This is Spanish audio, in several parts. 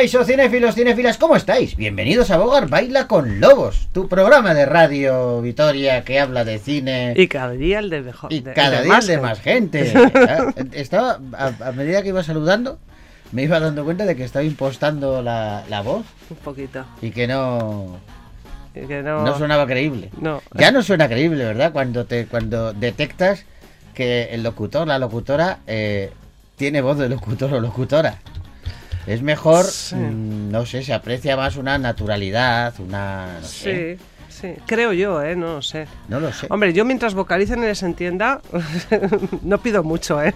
Caixo, cinéfilos, cinéfilas, ¿cómo estáis? Bienvenidos a Bogar Baila con Lobos, tu programa de radio Vitoria que habla de cine Y cada día el de mejor. y de- cada día más de más gente. Ah, Estaba, a, a medida que iba saludando, me iba dando cuenta de que estaba impostando la, la voz Un poquito. y que no, Y Que no. no sonaba creíble. No. Ya no suena creíble, ¿verdad? Cuando te cuando detectas que el locutor, la locutora, eh, tiene voz de locutor o locutora. Es mejor, Sí. mm, no sé, se aprecia más una naturalidad, una... No sé, Sí, sí. Creo yo, ¿eh? No lo sé. no lo sé. Hombre, yo mientras vocalicen y les entienda, no pido mucho, ¿eh?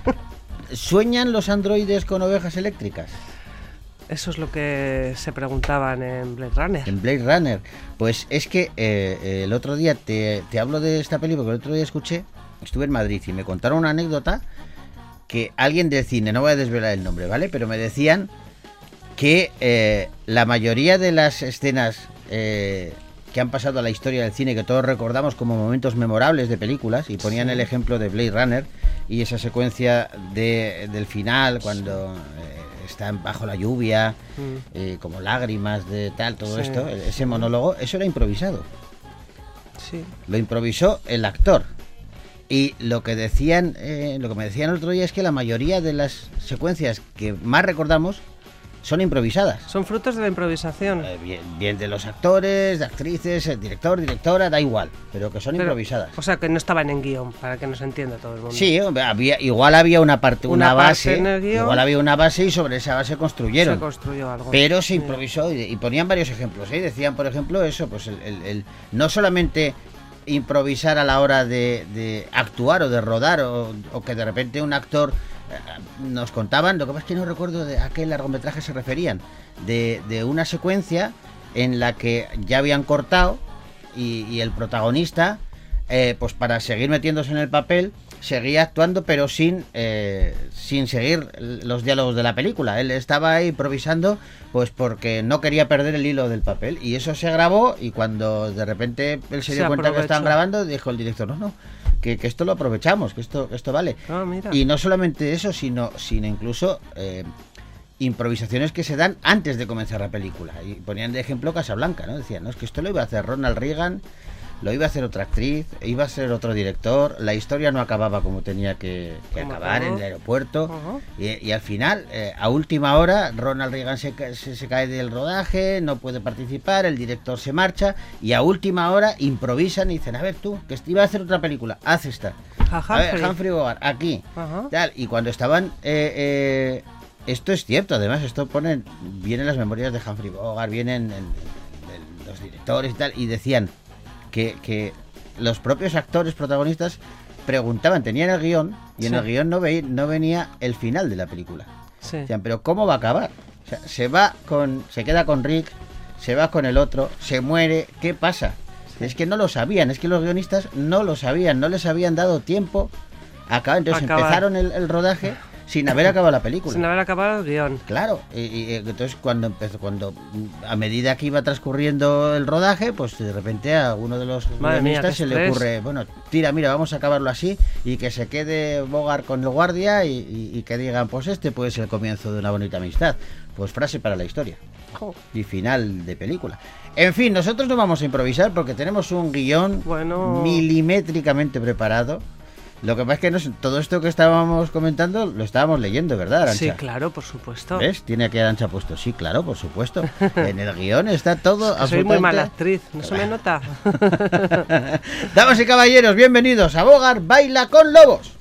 ¿Sueñan los androides con ovejas eléctricas? Eso es lo que se preguntaban en Blade Runner. En Blade Runner. Pues es que eh, el otro día te, te hablo de esta película, porque el otro día escuché, estuve en Madrid y me contaron una anécdota que alguien del cine, no voy a desvelar el nombre, ¿vale? Pero me decían que eh, la mayoría de las escenas eh, que han pasado a la historia del cine, que todos recordamos como momentos memorables de películas, y ponían Sí. el ejemplo de Blade Runner y esa secuencia de, del final, cuando eh, están bajo la lluvia, Mm, eh, como lágrimas de tal, todo Sí. esto, ese monólogo, eso era improvisado. sí. Lo improvisó el actor. Y lo que decían, eh, lo que me decían el otro día es que la mayoría de las secuencias que más recordamos son improvisadas. Son frutos de la improvisación. Eh, bien, bien de los actores, de actrices, el director, directora, da igual, pero que son Pero- improvisadas. O sea, que no estaban en guion, para que nos entienda todo el mundo. Sí, había, igual había una parte, una, base, guion. igual había una base y sobre esa base construyeron. Se construyó algo. Pero se improvisó y, y ponían varios ejemplos. ¿eh? Decían, por ejemplo, eso, pues el, el- el- no solamente improvisar a la hora de, de actuar o de rodar o, o que de repente un actor eh, nos contaban, lo que pasa es que no recuerdo de a qué largometraje se referían, de, de una secuencia en la que ya habían cortado y, y el protagonista, eh, pues para seguir metiéndose en el papel, seguía actuando pero sin, eh, sin seguir los diálogos de la película. Él estaba ahí improvisando pues porque no quería perder el hilo del papel. Y eso se grabó y cuando de repente él se, Se dio cuenta que estaban grabando, dijo el director, no, no, que, que esto lo aprovechamos, que esto, que esto vale. Ah. Y no solamente eso, sino, sino incluso eh, improvisaciones que se dan antes de comenzar la película. Y ponían de ejemplo Casablanca, ¿no? Decían, no, es que esto lo iba a hacer Ronald Reagan, lo iba a hacer otra actriz, iba a ser otro director, la historia no acababa como tenía que, acabar en el aeropuerto. Y, y al final, eh, a última hora, Ronald Reagan se, ca- se, se cae del rodaje, no puede participar, el director se marcha y a última hora improvisan y dicen, a ver tú, que iba a hacer otra película, haz esta. A A ver, Humphrey. Humphrey Bogart, aquí. Tal, y cuando estaban. eh, eh, esto es cierto, además, esto ponen. Vienen las memorias de Humphrey Bogart, vienen en- en- en los directores y tal, y decían que, que los propios actores protagonistas preguntaban, tenían el guion, y en el guion no, veí- no venía el final de la película. Sí. Decían, pero ¿cómo va a acabar? O sea, se va con. Se queda con Rick, se va con el otro, se muere, ¿qué pasa? Es que no lo sabían, es que los guionistas no lo sabían, no les habían dado tiempo a acabar. Entonces Acabar. empezaron el, el rodaje sin haber acabado la película. Sin haber acabado el guion. Claro, y, y, entonces cuando empezó, cuando mm, a medida que iba transcurriendo el rodaje, pues de repente a uno de los guionistas se le ocurre, bueno, tira, mira, vamos a acabarlo así y que se quede Bogart con el guardia y, y- y que digan, pues este puede ser el comienzo de una bonita amistad. Pues frase para la historia y final de película. En fin, nosotros no vamos a improvisar porque tenemos un guion Bueno. milimétricamente preparado. Lo que pasa es que no sé, todo esto que estábamos comentando lo estábamos leyendo, ¿verdad, Arancha? Sí, claro, por supuesto. ¿Ves? Tiene aquí Arancha puesto. Sí, claro, por supuesto. En el guion está todo Que soy muy mala absolutamente... actriz, ¿no se me nota? Damas y caballeros, bienvenidos a Bogar Baila con Lobos.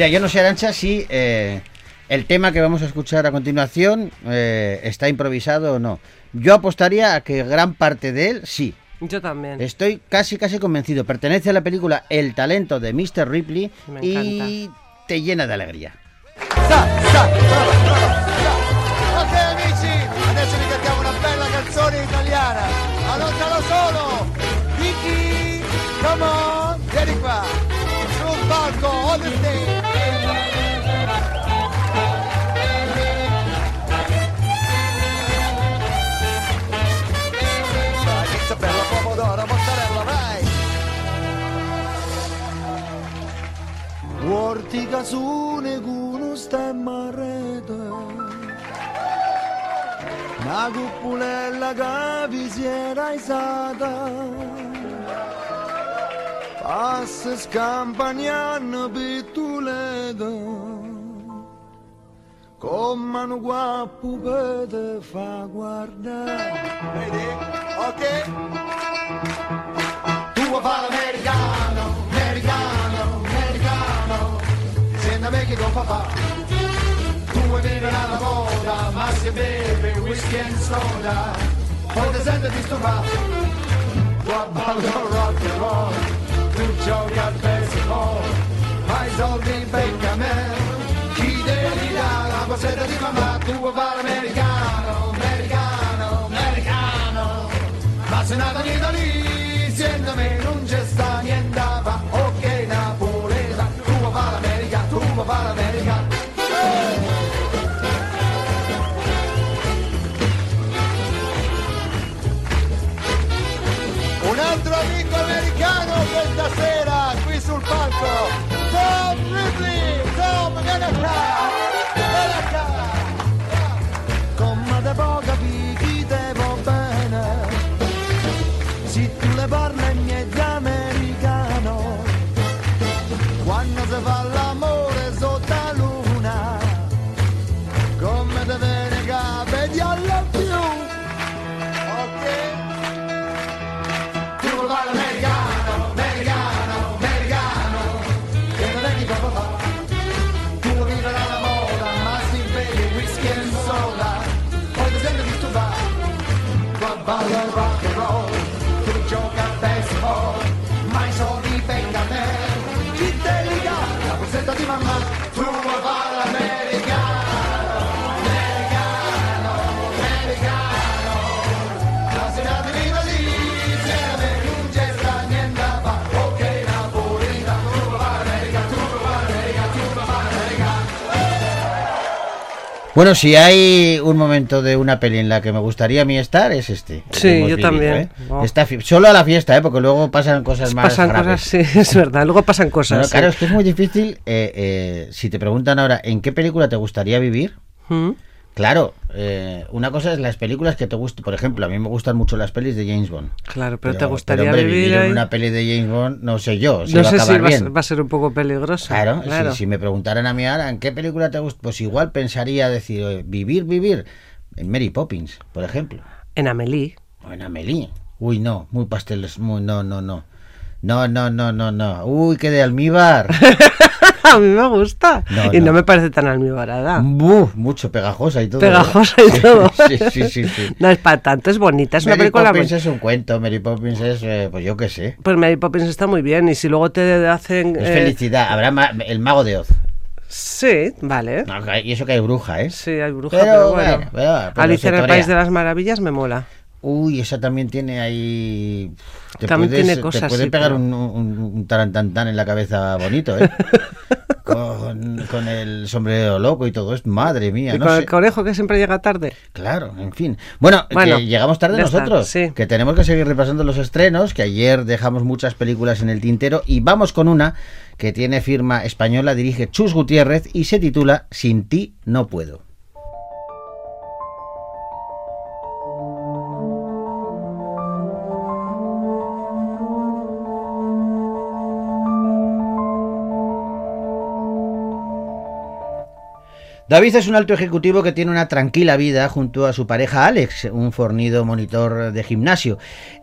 Mira, yo no sé, Arancha, si eh, el tema que vamos a escuchar a continuación eh, está improvisado o no. Yo apostaría a que gran parte de él sí. Yo también. Estoy casi, casi convencido. Pertenece a la película El talento de Mr. Ripley Me y te llena de alegría. Sta, sta, brava, brava. Ok amici, adesso vi cantiamo una bella canzone italiana. Allontano solo. Vicky, come on, vieni qua. Sul palco, on the stage. Vortica su neguno stemma a rete Una cuppulella che vi si era isata. Passa scampagnando pittulete. Come un guappo per te fa guardare. Vedi? Ok? Tu vuoi fare l'americano, Senta me che tuo papà. Tu vuoi vivere alla moda, ma se beve whisky and soda. Poi ti senti disturbato Tu ballo rock and roll Tu giochi a baseball. I soldi becca me. Chi devi dare la borsetta di mamma? Tu vuoi fare l'americano, americano, americano. Ma se nata in Italia, siendo me non c'è sta niente vuoi fare l'America. Un altro amico americano questa sera qui sul palco, Tom Ripley, Tom, vieni Bueno, si hay un momento de una peli en la que me gustaría a mí estar, es este. Sí, yo vivido, también. ¿eh? Oh. Esta solo a la fiesta, ¿eh? porque luego pasan cosas más pasan graves. cosas, sí, es verdad. Luego pasan cosas. Bueno, sí. claro, es que es muy difícil. eh, eh, si te preguntan ahora, ¿en qué película te gustaría vivir? Mm. Claro, eh, una cosa es las películas que te gustan. Por ejemplo, a mí me gustan mucho las pelis de James Bond. Claro, pero, te gustaría pero, hombre, vivir, en ahí? una peli de James Bond, no sé yo, si No va sé si acabar va a, bien. ser, va a ser un poco peligroso. Claro, claro. Si, si me preguntaran a mí ahora en qué película te gusta, pues igual pensaría decir, oye, vivir, vivir, en Mary Poppins, por ejemplo, En Amelie. o en Amelie. Uy, no, muy pasteles, muy, no, no, no. No, no, no, no, no. Uy, qué de almíbar. a mí me gusta. No, y no. no. me parece tan almibarada. Buf, mucho pegajosa y todo. ¿eh? Pegajosa y todo. Sí, sí, sí, sí. No es para tanto, es bonita. Es una Mary película muy... Poppins es un cuento, Mary Poppins es, eh, pues yo qué sé. Pues Mary Poppins está muy bien. Y si luego te hacen. Es eh, felicidad. Habrá ma- el mago de Oz. Sí, vale. No, y eso que hay bruja, ¿eh? Sí, hay bruja, Pero, pero, bueno. bueno, pero- pero Alicia se en el. País de las Maravillas me mola. Uy, esa también tiene ahí. Te También puedes- tiene cosas, Te puede sí, pegar pero- un, un, un tarantantán en la cabeza bonito, ¿eh? con, con el sombrero loco y todo. Es madre mía, y no con sé. el conejo que siempre llega tarde. Claro, en fin. Bueno, Bueno, que llegamos tarde está, nosotros. sí. Que tenemos que seguir repasando los estrenos, que ayer dejamos muchas películas en el tintero y vamos con una que tiene firma española, dirige Chus Gutiérrez y se titula Sin ti no puedo. David es un alto ejecutivo que tiene una tranquila vida junto a su pareja Alex, un fornido monitor de gimnasio.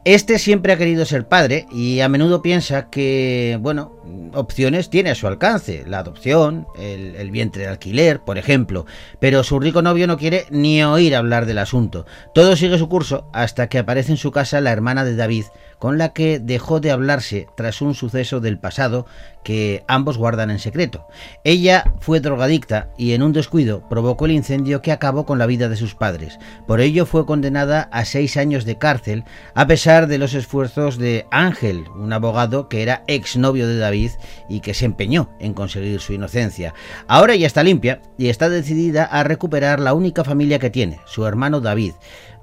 Este siempre ha querido ser padre y a menudo piensa que, bueno, opciones tiene a su alcance, la adopción, el, vientre de alquiler, por ejemplo, pero su rico novio no quiere ni oír hablar del asunto. Todo sigue su curso hasta que aparece en su casa la hermana de David, con la que dejó de hablarse tras un suceso del pasado que ambos guardan en secreto. Ella fue drogadicta y en un descuido provocó el incendio que acabó con la vida de sus padres. Por ello fue condenada a seis años de cárcel, a pesar de los esfuerzos de Ángel, un abogado que era exnovio de David y que se empeñó en conseguir su inocencia. Ahora ya está limpia y está decidida a recuperar la única familia que tiene, su hermano David.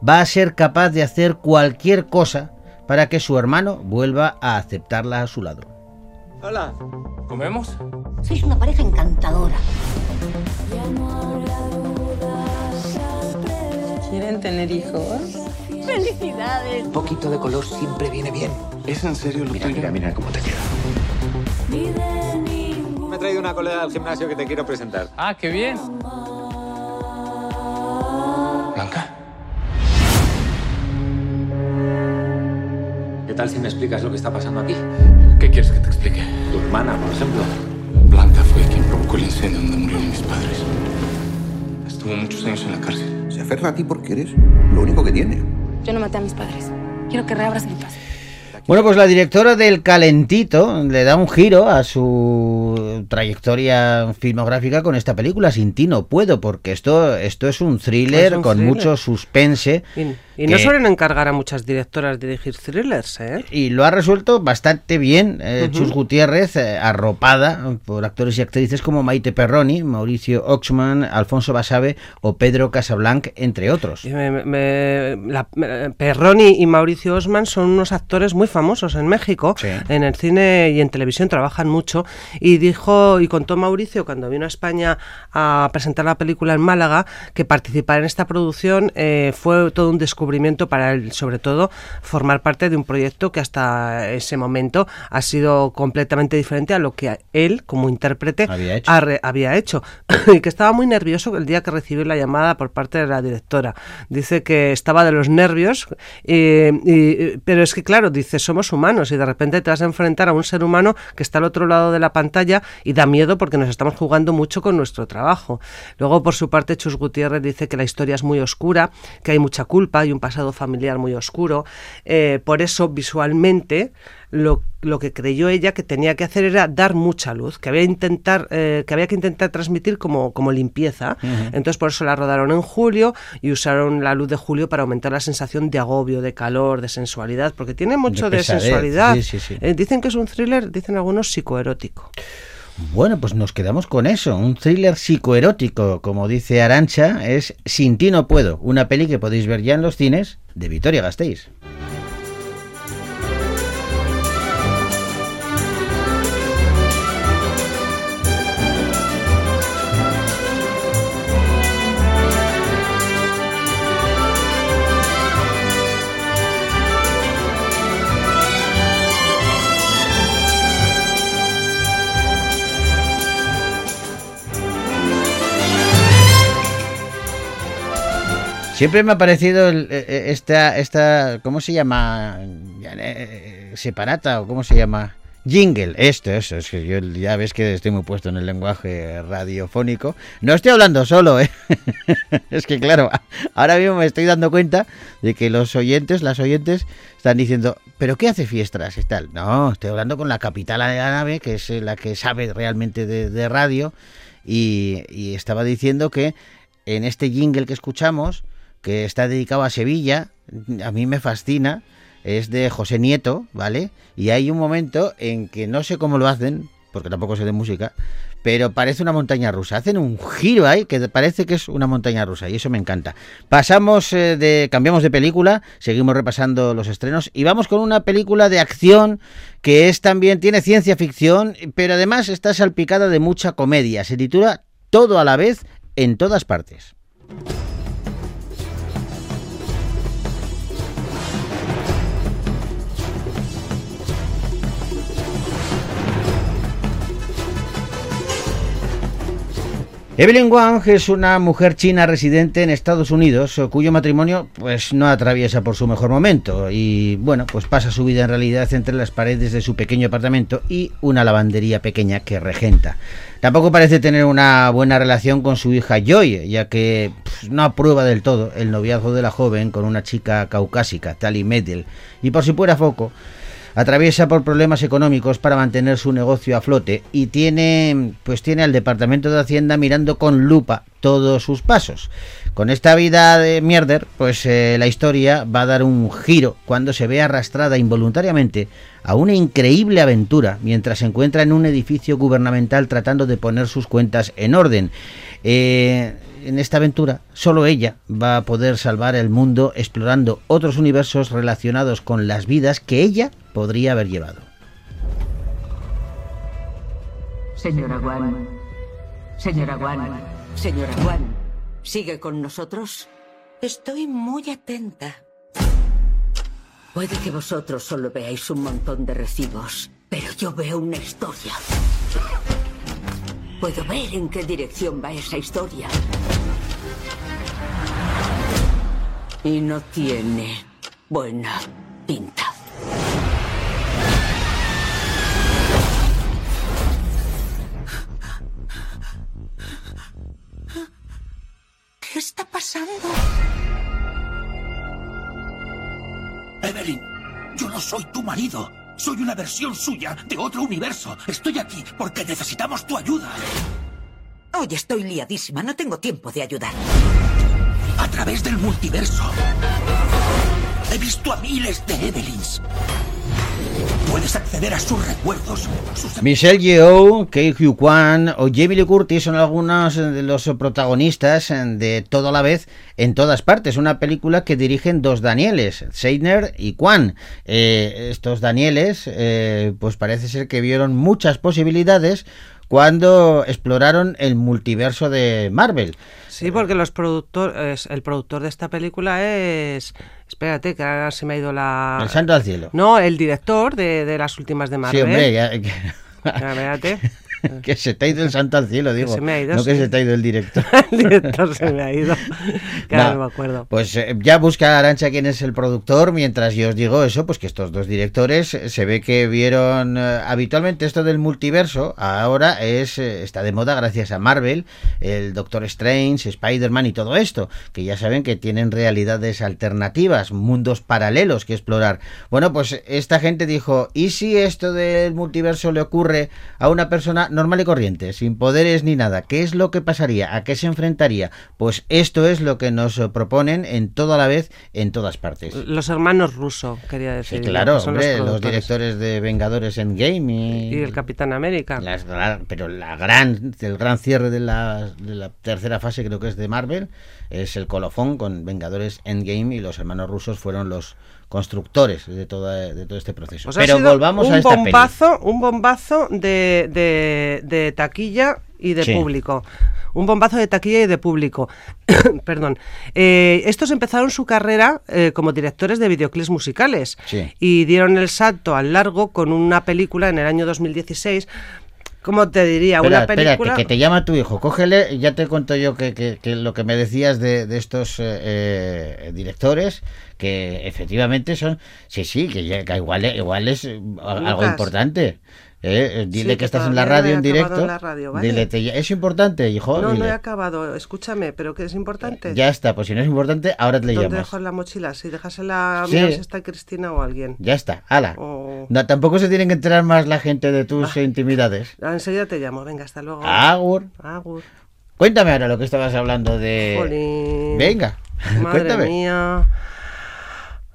Va a ser capaz de hacer cualquier cosa para que su hermano vuelva a aceptarla a su lado. Hola, ¿comemos? Sois una pareja encantadora. ¿Quieren tener hijos? ¡Felicidades! Un poquito de color siempre viene bien. ¿Es en serio lo Mira, tuyo? mira, mira cómo te queda. Me he traído una colega del gimnasio que te quiero presentar. Ah, qué bien. ¿Qué tal si me explicas lo que está pasando aquí? ¿Qué quieres que te explique? Tu hermana, por ejemplo. Blanca fue quien provocó el incendio donde murieron mis padres. Estuvo muchos años en la cárcel. Se aferra a ti porque eres lo único que tiene. Yo no maté a mis padres. Quiero que reabras mi paz. Bueno, pues la directora del Calentito le da un giro a su trayectoria filmográfica con esta película, Sin ti no puedo, porque esto, esto es un thriller Es un con thriller. mucho suspense. Y, y no suelen encargar a muchas directoras dirigir thrillers, ¿eh? Y lo ha resuelto bastante bien eh, Ujú. Chus Gutiérrez, eh, arropada por actores y actrices como Maite Perroni, Mauricio Oxman, Alfonso Basabe o Pedro Casablanc, entre otros. Me- me- la- me- Perroni y Mauricio Osman son unos actores muy famosos en México. Sí. En el cine y en televisión trabajan mucho. Y dijo y contó Mauricio cuando vino a España a presentar la película en Málaga que participar en esta producción eh, fue todo un descubrimiento para él, sobre todo formar parte de un proyecto que hasta ese momento ha sido completamente diferente a lo que él como intérprete Había hecho. ha re- había hecho y que estaba muy nervioso el día que recibió la llamada por parte de la directora. Dice que estaba de los nervios, eh, y- pero es que claro, dice, somos humanos y de repente te vas a enfrentar a un ser humano que está al otro lado de la pantalla y da miedo porque nos estamos jugando mucho con nuestro trabajo. Luego, por su parte, Chus Gutiérrez dice que la historia es muy oscura, que hay mucha culpa y un pasado familiar muy oscuro. Eh, por eso, visualmente, lo, lo que creyó ella que tenía que hacer era dar mucha luz, que había, intentar, eh, que había que intentar transmitir como, como limpieza. Entonces por eso la rodaron en julio y usaron la luz de julio para aumentar la sensación de agobio, de calor, de sensualidad, porque tiene mucho de, sensualidad. sí, sí, sí. Eh, dicen que es un thriller, dicen algunos psicoerótico. Bueno, pues nos quedamos con eso, un thriller psicoerótico, como dice Arancha, es Sin ti no puedo, una peli que podéis ver ya en los cines de Vitoria Gasteiz. Siempre me ha parecido eh, eh, esta, esta, ¿cómo se llama? Eh, Separata o cómo se llama? Jingle, esto, eso, es que yo ya ves que estoy muy puesto en el lenguaje radiofónico. No estoy hablando solo, ¿eh? es que claro, ahora mismo me estoy dando cuenta de que los oyentes, las oyentes, están diciendo, ¿pero qué hace fiestras y tal? No, estoy hablando con la capitana de la nave, que es eh, la que sabe realmente de, radio, y estaba diciendo que en este jingle que escuchamos, que está dedicado a Sevilla, a mí me fascina, es de José Nieto, ¿vale? Y hay un momento en que no sé cómo lo hacen, porque tampoco sé de música, pero parece una montaña rusa. Hacen un giro ahí que parece que es una montaña rusa y eso me encanta. Pasamos eh, de cambiamos de película, seguimos repasando los estrenos y vamos con una película de acción que es también tiene ciencia ficción, pero además está salpicada de mucha comedia. Se titula Todo a la vez en todas partes. Evelyn Wang es una mujer china residente en Estados Unidos, eh, cuyo matrimonio pues no atraviesa por su mejor momento y bueno, pues pasa su vida en realidad entre las paredes de su pequeño apartamento y una lavandería pequeña que regenta. Tampoco parece tener una buena relación con su hija Joy, ya que pues, no aprueba del todo el noviazgo de la joven con una chica caucásica, Tali Medel. Y por si fuera foco, atraviesa por problemas económicos para mantener su negocio a flote y tiene pues tiene al departamento de hacienda mirando con lupa todos sus pasos. Con esta vida de mierder pues eh, la historia va a dar un giro cuando se ve arrastrada involuntariamente a una increíble aventura mientras se encuentra en un edificio gubernamental tratando de poner sus cuentas en orden. Eh, en esta aventura solo ella va a poder salvar el mundo explorando otros universos relacionados con las vidas que ella podría haber llevado. Señora Wan. Señora Wan. Señora Wan. ¿Sigue con nosotros? Estoy muy atenta. Puede que vosotros solo veáis un montón de recibos, pero yo veo una historia. Puedo ver en qué dirección va esa historia. Y no tiene buena pinta. ¿Qué está pasando? Evelyn, yo no soy tu marido. Soy una versión suya de otro universo. Estoy aquí porque necesitamos tu ayuda. Hoy estoy liadísima, no tengo tiempo de ayudar. Través del multiverso. He visto a miles de Evelyns. Puedes acceder a sus recuerdos, sus Michelle Yeoh, Kei Hugh Kwan o Jamie Lee Curtis son algunos de los protagonistas de Todo a la vez en todas partes. Una película que dirigen dos Danieles, Seidner y Kwan. Eh, estos Danieles, eh, pues parece ser que vieron muchas posibilidades cuando exploraron el multiverso de Marvel. Sí, porque los productores, el productor de esta película es, espérate, que ahora se me ha ido la... El santo al cielo. No, el director de, de las últimas de Marvel. Sí, hombre, ya- Espérate. que se te ha ido el santo al cielo, digo. se me ha ido, no que se te ha ido el director. el director se me ha ido. Que ahora No, me acuerdo. Pues eh, ya busca Arancha quién es el productor, mientras yo os digo eso, pues que estos dos directores eh, se ve que vieron eh, habitualmente esto del multiverso, ahora es eh, está de moda gracias a Marvel, el Doctor Strange, Spider-Man y todo esto, que ya saben que tienen realidades alternativas, mundos paralelos que explorar. Bueno, pues esta gente dijo, ¿y si esto del multiverso le ocurre a una persona normal y corriente, sin poderes ni nada? ¿Qué es lo que pasaría? ¿A qué se enfrentaría? Pues esto es lo que nos proponen en toda la vez, en todas partes. Los hermanos Russo, quería Sí, decir. claro, que son hombre, los, directores de Vengadores Endgame y, Y el Capitán América. las pero la gran, el gran cierre de la, de la tercera fase creo que es de Marvel, es el colofón con Vengadores Endgame y los hermanos rusos fueron los constructores de, todo este proceso. Pues pero volvamos un a esta peli. bombazo, un bombazo de, de, de taquilla y de Sí. público. Un bombazo de taquilla y de público. Perdón. Eh, estos empezaron su carrera eh, como directores de videoclips musicales Sí. y dieron el salto al largo con una película en el año 2016. ¿Cómo te diría? Espera, una película. espérate, que te llama tu hijo, cógele, ya te cuento yo que, que- que lo que me decías de, de estos eh, directores, que efectivamente son, sí, sí, que, que igual, igual es eh, algo Lucas. importante. Eh, eh, dile Sí, que estás en la no radio he en directo. la radio, ¿vale? Dile, te- es importante, hijo. no, no dile. he acabado. Escúchame, pero que es importante. Ya está, pues si no es importante, ahora te le ¿Dónde llamas. dejo la mochila? Si dejásela, Sí. mira si está Cristina o alguien. Ya está, ala. No, tampoco se tienen que enterar más la gente de tus intimidades. Ah, Enseguida te llamo. Venga, hasta luego. Agur. Agur. Cuéntame ahora lo que estabas hablando de. Jolín. Venga, Madre cuéntame. mía.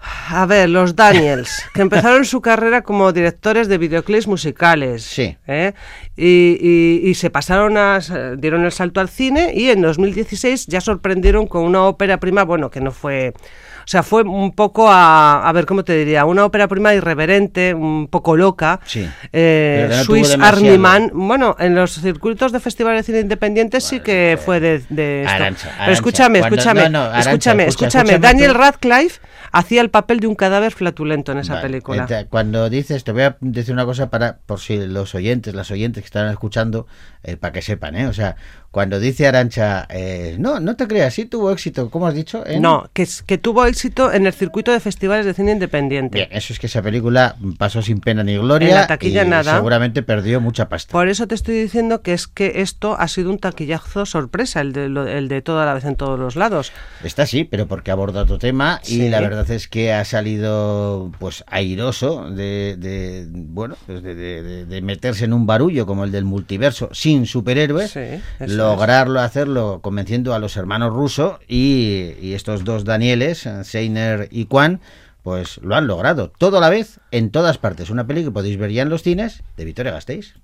A ver, los Daniels, que empezaron su carrera como directores de videoclips musicales. Sí. ¿eh? Y, y- y se pasaron a. dieron el salto al cine y en 2016 ya sorprendieron con una ópera prima, bueno, que no fue. O sea, fue un poco a. A ver, ¿cómo te diría? Una ópera prima irreverente, un poco loca. Sí. Eh, Swiss. Army Man. Bueno, en los circuitos de festivales de cine independientes sí que fue de, de esto. Arantxa, Pero Arantxa, escúchame, cuando- escúchame, no, no, Arantxa, escúchame, escucha, escúchame. escúchame Daniel. Radcliffe hacía el papel de un cadáver flatulento en esa Vale, película. ente- Cuando dices, te voy a decir una cosa para, por si los oyentes, las oyentes que están escuchando, eh, para que sepan, ¿eh? O sea, cuando dice Arancha, eh, no, no te creas, sí tuvo éxito, ¿cómo has dicho? En- No, que, es- que tuvo éxito en el circuito de festivales de cine independiente. Bien, eso es que esa película pasó sin pena ni gloria En la taquilla y nada. seguramente perdió mucha pasta. Por eso te estoy diciendo que es que esto ha sido un taquillazo sorpresa, el de, lo- el de toda la vez en todos los lados. Está sí, pero porque aborda otro tema y la verdad es que ha salido pues airoso de, de, bueno pues de- de meterse en un barullo como el del multiverso sin superhéroes, Sí, eso lograrlo hacerlo convenciendo a los hermanos rusos y, estos dos Danieles, Seiner y Kwan, pues lo han logrado todo a la vez en todas partes. Una peli que podéis ver ya en los cines de Victoria Gasteiz.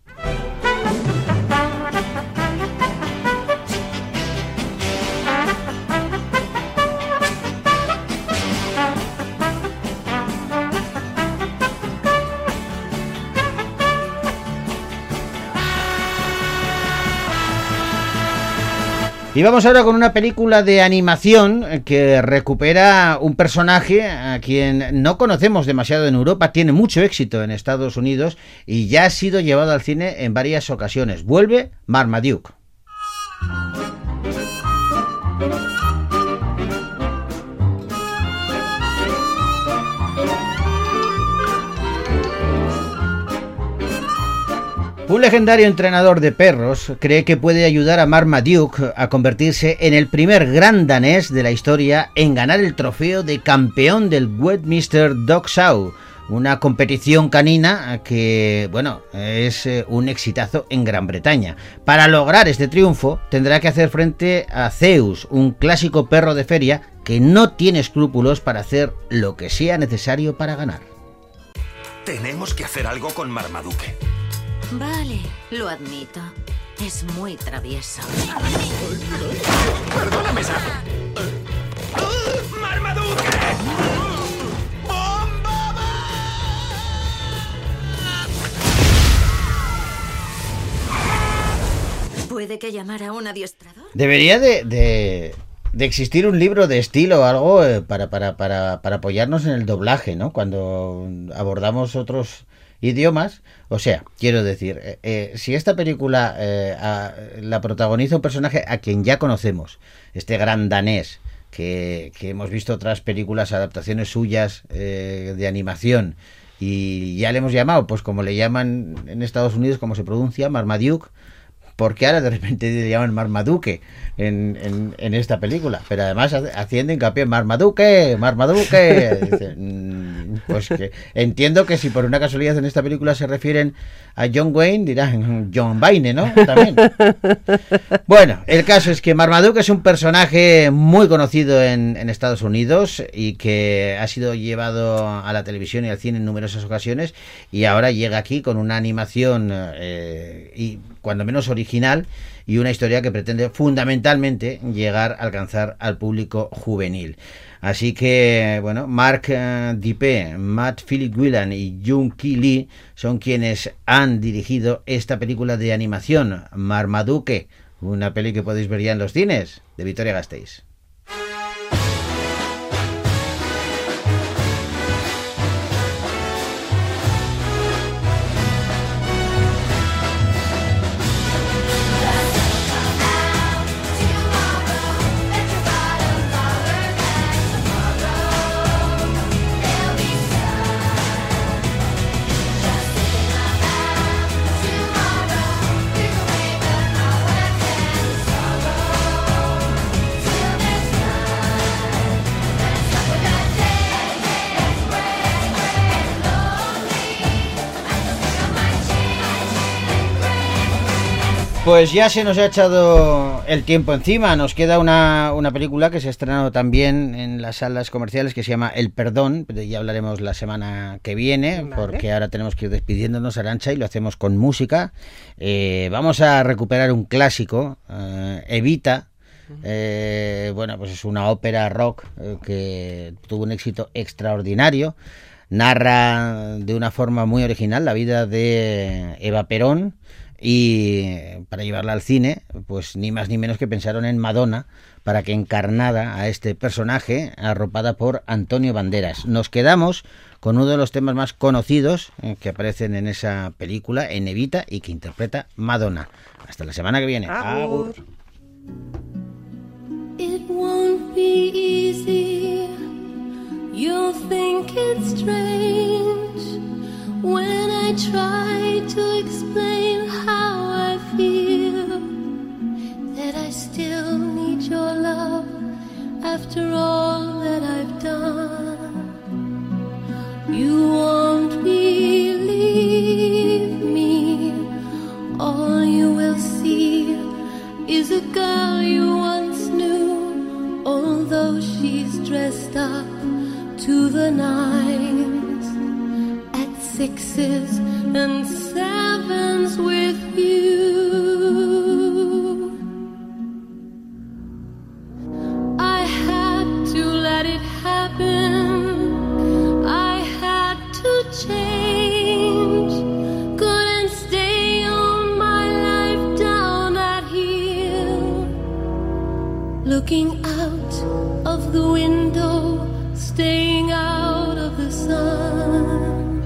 Y vamos ahora con una película de animación que recupera un personaje a quien no conocemos demasiado en Europa, tiene mucho éxito en Estados Unidos y ya ha sido llevado al cine en varias ocasiones. Vuelve Marmaduke. Un legendario entrenador de perros cree que puede ayudar a Marmaduke a convertirse en el primer gran danés de la historia en ganar el trofeo de campeón del Westminster Dog Show, una competición canina que, bueno, es eh, un exitazo en Gran Bretaña. Para lograr este triunfo tendrá que hacer frente a Zeus, un clásico perro de feria que no tiene escrúpulos para hacer lo que sea necesario para ganar. Tenemos que hacer algo con Marmaduke. Vale, lo admito. Es muy travieso. ¡Perdóname, Sam! ¡Marmaduke! ¿Puede que llamara a un adiestrador? Debería de, de- de existir un libro de estilo o algo eh, para, para, para, para apoyarnos en el doblaje, ¿no? Cuando abordamos otros idiomas. O sea, quiero decir, eh, eh, si esta película eh, la protagoniza un personaje a quien ya conocemos, este gran danés, que, que hemos visto otras películas, adaptaciones suyas eh, de animación, y ya le hemos llamado, pues como le llaman en Estados Unidos, como se pronuncia, Marmaduke, porque ahora de repente le llaman Marmaduke en, en, en esta película. Pero además haciendo hincapié en Marmaduke, Marmaduke. Dice, mm, pues que entiendo que si por una casualidad en esta película se refieren a John Wayne, dirán John Wayne, ¿no? También. Bueno, el caso es que Marmaduke es un personaje muy conocido en, en Estados Unidos y que ha sido llevado a la televisión y al cine en numerosas ocasiones y ahora llega aquí con una animación eh, y cuando menos original y una historia que pretende fundamentalmente llegar a alcanzar al público juvenil. Así que, bueno, Mark eh, Dipe, Matt Philip Whelan y Jung Ki Lee son quienes han dirigido esta película de animación, Marmaduke, una peli que podéis ver ya en los cines de Victoria Gasteiz. Pues ya se nos ha echado el tiempo encima. Nos queda una, una película que se ha estrenado también en las salas comerciales que se llama El Perdón. pero Ya hablaremos la semana que viene, Vale. porque ahora tenemos que ir despidiéndonos, Arancha, y lo hacemos con música. Eh, vamos a recuperar un clásico, eh, Evita. Eh, bueno, pues es una ópera rock eh, que tuvo un éxito extraordinario. Narra de una forma muy original la vida de Eva Perón y para llevarla al cine, pues ni más ni menos que pensaron en Madonna para que encarnara a este personaje arropada por Antonio Banderas. Nos quedamos con uno de los temas más conocidos eh, que aparecen en esa película, en Evita, y que interpreta Madonna. Hasta la semana que viene. Agur. Agur. It won't be easy. You'll think it's strange when I try to explain after all that I've done. You won't believe me. All you will see is a girl you once knew, although she's dressed up to the nines at sixes and Looking out of the window, staying out of the sun.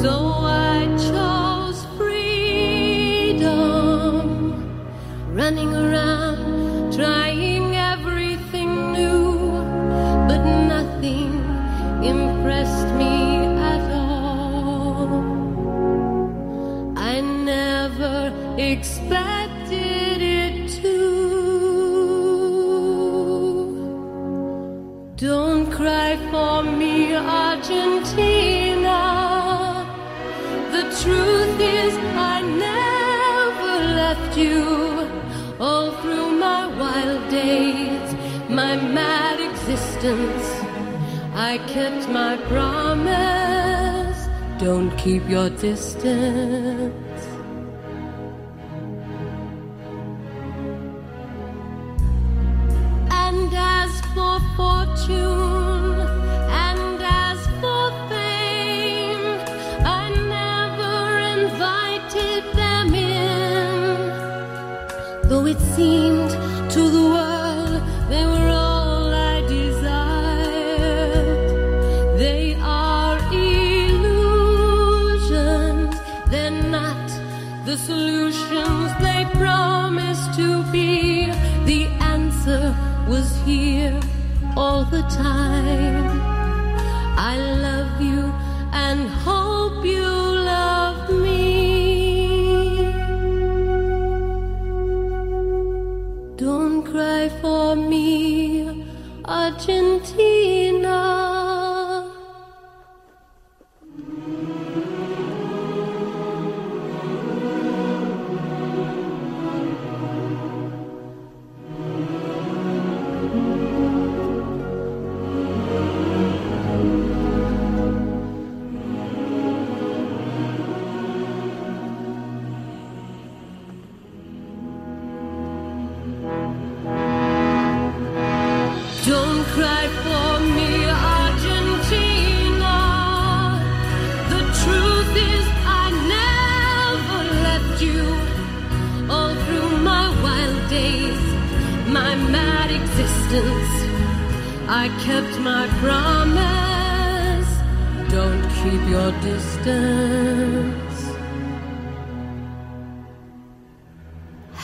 So I chose freedom, running around, existence, I kept my promise. Don't keep your distance. And as for fortune, and as for fame, I never invited them in. Though it seemed the time. I love you and hope you love me. Don't cry for me, Argentina.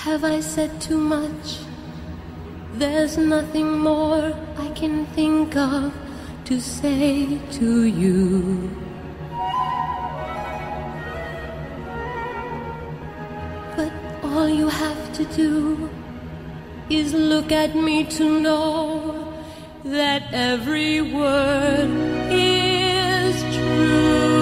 Have I said too much? There's nothing more I can think of to say to you. But all you have to do is look at me to know that every word is true.